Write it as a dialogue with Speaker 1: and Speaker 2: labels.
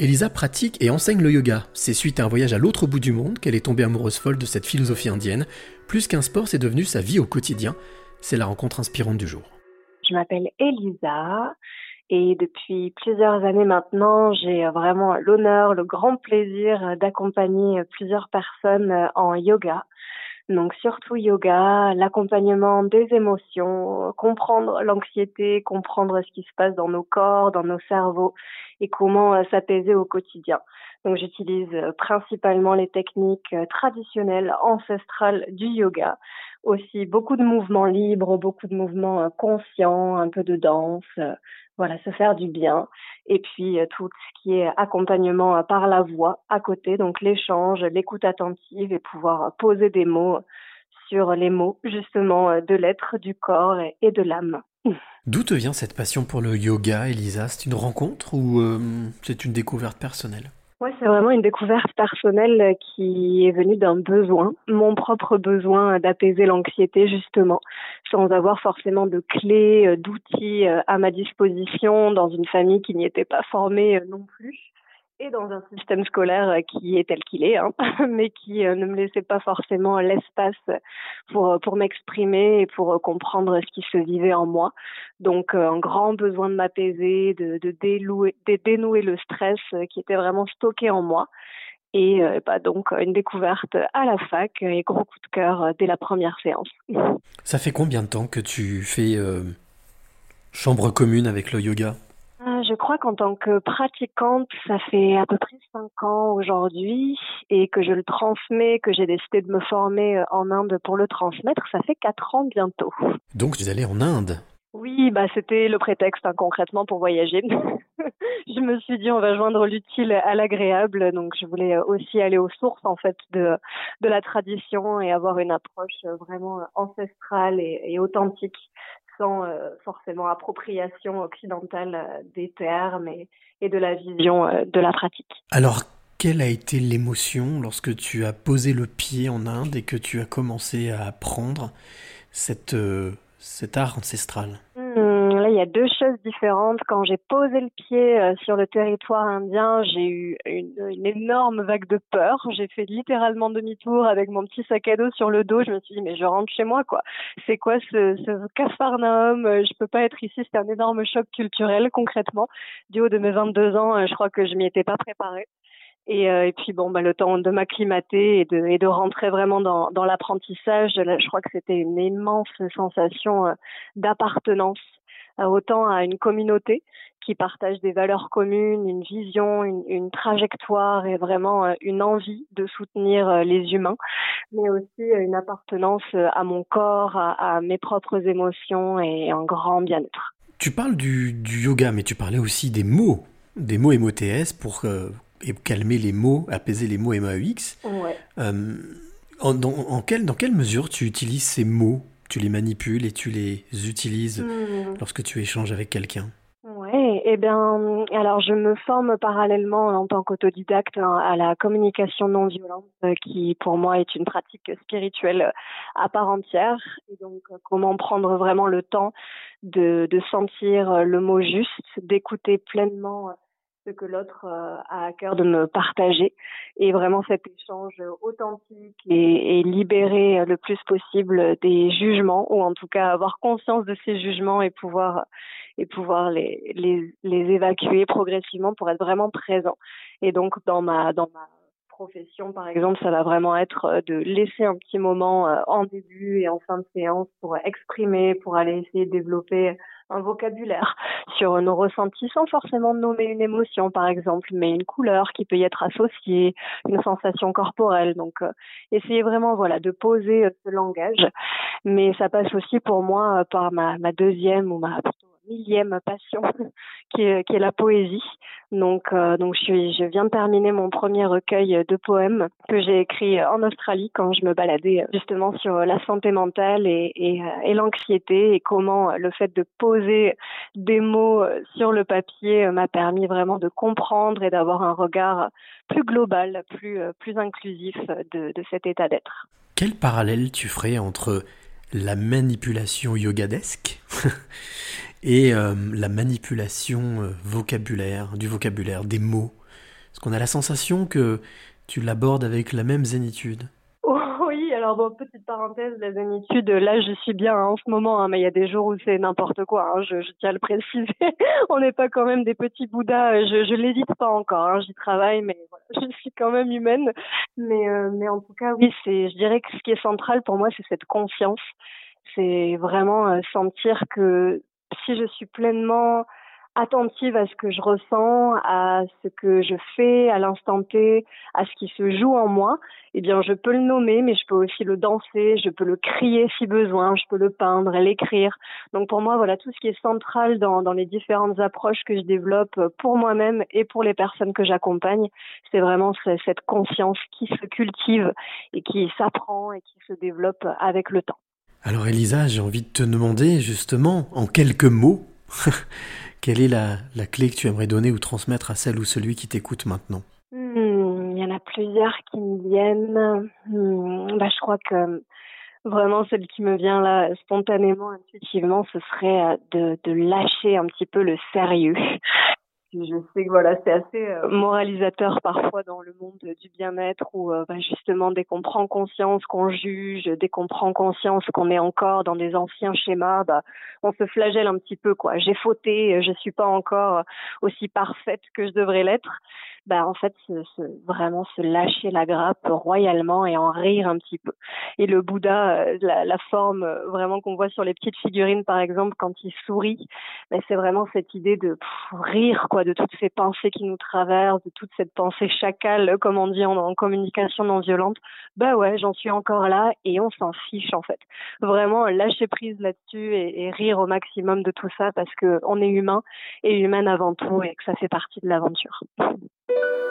Speaker 1: Elisa pratique et enseigne le yoga. C'est suite à un voyage à l'autre bout du monde qu'elle est tombée amoureuse folle de cette philosophie indienne. Plus qu'un sport, c'est devenu sa vie au quotidien. C'est la rencontre inspirante du jour.
Speaker 2: Je m'appelle Elisa et depuis plusieurs années maintenant, j'ai vraiment l'honneur, le grand plaisir d'accompagner plusieurs personnes en yoga. Donc surtout yoga, l'accompagnement des émotions, comprendre l'anxiété, comprendre ce qui se passe dans nos corps, dans nos cerveaux et comment euh, s'apaiser au quotidien. Donc j'utilise euh, principalement les techniques euh, traditionnelles, ancestrales du yoga, aussi beaucoup de mouvements libres, beaucoup de mouvements conscients, un peu de danse, voilà, se faire du bien. Et puis tout ce qui est accompagnement par la voix à côté, donc l'échange, l'écoute attentive et pouvoir poser des mots sur les mots justement de l'être, du corps et de l'âme.
Speaker 1: D'où te vient cette passion pour le yoga, Elisa? C'est une rencontre ou c'est une découverte personnelle?
Speaker 2: Oui, c'est vraiment une découverte personnelle qui est venue d'un besoin, mon propre besoin d'apaiser l'anxiété justement, sans avoir forcément de clés, euh, d'outils euh, à ma disposition dans une famille qui n'y était pas formée euh, non plus et dans un système scolaire qui est tel qu'il est, hein, mais qui ne me laissait pas forcément l'espace pour pour m'exprimer et pour comprendre ce qui se vivait en moi. Donc un grand besoin de m'apaiser, de, de, de dénouer le stress qui était vraiment stocké en moi. Et bah donc une découverte à la fac et gros coup de cœur dès la première séance.
Speaker 1: Ça fait combien de temps que tu fais chambre commune avec le yoga?
Speaker 2: Je crois qu'en tant que pratiquante, ça fait à peu près cinq ans aujourd'hui et que je le transmets, que j'ai décidé de me former euh, en Inde pour le transmettre, ça fait quatre ans bientôt.
Speaker 1: Donc tu es allée en Inde?
Speaker 2: Oui, bah c'était le prétexte hein, concrètement pour voyager. je me suis dit on va joindre l'utile à l'agréable, donc je voulais euh, aussi aller aux sources en fait de de la tradition et avoir une approche euh, vraiment ancestrale et authentique sans euh, forcément appropriation occidentale euh, des termes et, et, de la vision euh, de la pratique.
Speaker 1: Alors, quelle a été l'émotion lorsque tu as posé le pied en Inde et que tu as commencé à apprendre cette, cet art ancestral?
Speaker 2: Il y a deux choses différentes. Quand j'ai posé le pied euh, sur le territoire indien, j'ai eu une, énorme vague de peur. J'ai fait littéralement demi-tour avec mon petit sac à dos sur le dos. Je me suis dit, mais je rentre chez moi, quoi. C'est quoi ce, ce cafarnaum Je peux pas être ici. C'était un énorme choc culturel, concrètement. Du haut de mes 22 ans, euh, je crois que je m'y étais pas préparée. Et, euh, puis bon, bah, le temps de m'acclimater et de, rentrer vraiment dans l'apprentissage, je crois que c'était une immense sensation d'appartenance autant à une communauté qui partage des valeurs communes, une vision, une, trajectoire et vraiment euh, une envie de soutenir euh, les humains, mais aussi euh, une appartenance à mon corps, à, mes propres émotions et un grand bien-être.
Speaker 1: Tu parles du, yoga, mais tu parlais aussi des mots, des mots MOTS pour calmer les mots, apaiser les mots MAEX.
Speaker 2: Ouais.
Speaker 1: en, dans quelle mesure tu utilises ces mots? Tu les manipules et tu les utilises hmm. lorsque tu échanges avec quelqu'un
Speaker 2: Oui, eh bien, alors je me forme parallèlement en tant qu'autodidacte hein, à la communication non violente, euh, qui pour moi est une pratique spirituelle à part entière. Et donc, euh, comment prendre vraiment le temps de, de sentir le mot juste, d'écouter pleinement que l'autre euh, a à cœur de me partager et vraiment cet échange authentique et, et le plus possible des jugements ou en tout cas avoir conscience de ces jugements et pouvoir et pouvoir les, les, les évacuer progressivement pour être vraiment présent. Et donc dans ma dans ma profession, par exemple, ça va vraiment être de laisser un petit moment euh, en début et en fin de séance pour exprimer, pour aller essayer de développer un vocabulaire sur nos ressentis sans forcément nommer une émotion par exemple, mais une couleur qui peut y être associée, une sensation corporelle. Donc euh, essayer vraiment voilà de poser euh, ce langage, mais ça passe aussi pour moi euh, par ma, ma deuxième ou ma millième passion, qui est, la poésie. Donc, euh, donc je, viens de terminer mon premier recueil de poèmes que j'ai écrit en Australie quand je me baladais justement sur la santé mentale et l'anxiété et comment le fait de poser des mots sur le papier m'a permis vraiment de comprendre et d'avoir un regard plus global, plus, plus inclusif de, de cet état d'être.
Speaker 1: Quel parallèle tu ferais entre la manipulation yogadesque et euh, la manipulation euh, vocabulaire, du vocabulaire, des mots Est-ce qu'on a la sensation que tu l'abordes avec la même zénitude
Speaker 2: oui, alors bon, petite parenthèse, la zénitude, là je suis bien hein, en ce moment, hein, mais il y a des jours où c'est n'importe quoi, hein, je, tiens à le préciser. On n'est pas quand même des petits bouddhas, euh, je, je l'évite pas encore, j'y travaille, mais je suis quand même humaine. Mais, en tout cas, oui, c'est, je dirais que ce qui est central pour moi, c'est cette confiance. C'est vraiment sentir que si je suis pleinement attentive à ce que je ressens, à ce que je fais à l'instant T, à ce qui se joue en moi, eh bien, je peux le nommer, mais je peux aussi le danser, je peux le crier si besoin, je peux le peindre, l'écrire. Donc, pour moi, voilà, tout ce qui est central dans, dans les différentes approches que je développe pour moi-même et pour les personnes que j'accompagne, c'est vraiment cette conscience qui se cultive et qui s'apprend et qui se développe avec le temps.
Speaker 1: Alors, Elisa, j'ai envie de te demander justement, en quelques mots, Quelle est la, clé que tu aimerais donner ou transmettre à celle ou celui qui t'écoute maintenant?
Speaker 2: Hmm, Il y en a plusieurs qui me viennent. Hmm, bah, je crois que vraiment celle qui me vient là spontanément, intuitivement, ce serait euh, de, de lâcher un petit peu le sérieux je sais que voilà, c'est assez euh, moralisateur parfois dans le monde du bien-être où euh, bah, justement dès qu'on prend conscience qu'on juge, dès qu'on prend conscience qu'on est encore dans des anciens schémas, bah on se flagelle un petit peu quoi. J'ai fauté, je suis pas encore aussi parfaite que je devrais l'être bah en fait se, vraiment se lâcher la grappe royalement et en rire un petit peu. Et le Bouddha, euh, la, la forme euh, vraiment qu'on voit sur les petites figurines par exemple quand il sourit, bah, c'est vraiment cette idée de rire quoi de toutes ces pensées qui nous traversent, de toute cette pensée chacale comme on dit en, communication non violente. Bah ouais, j'en suis encore là et on s'en fiche en fait. Vraiment lâcher prise là-dessus et, et, rire au maximum de tout ça parce que on est humain et humaine avant tout et que ça fait partie de l'aventure. you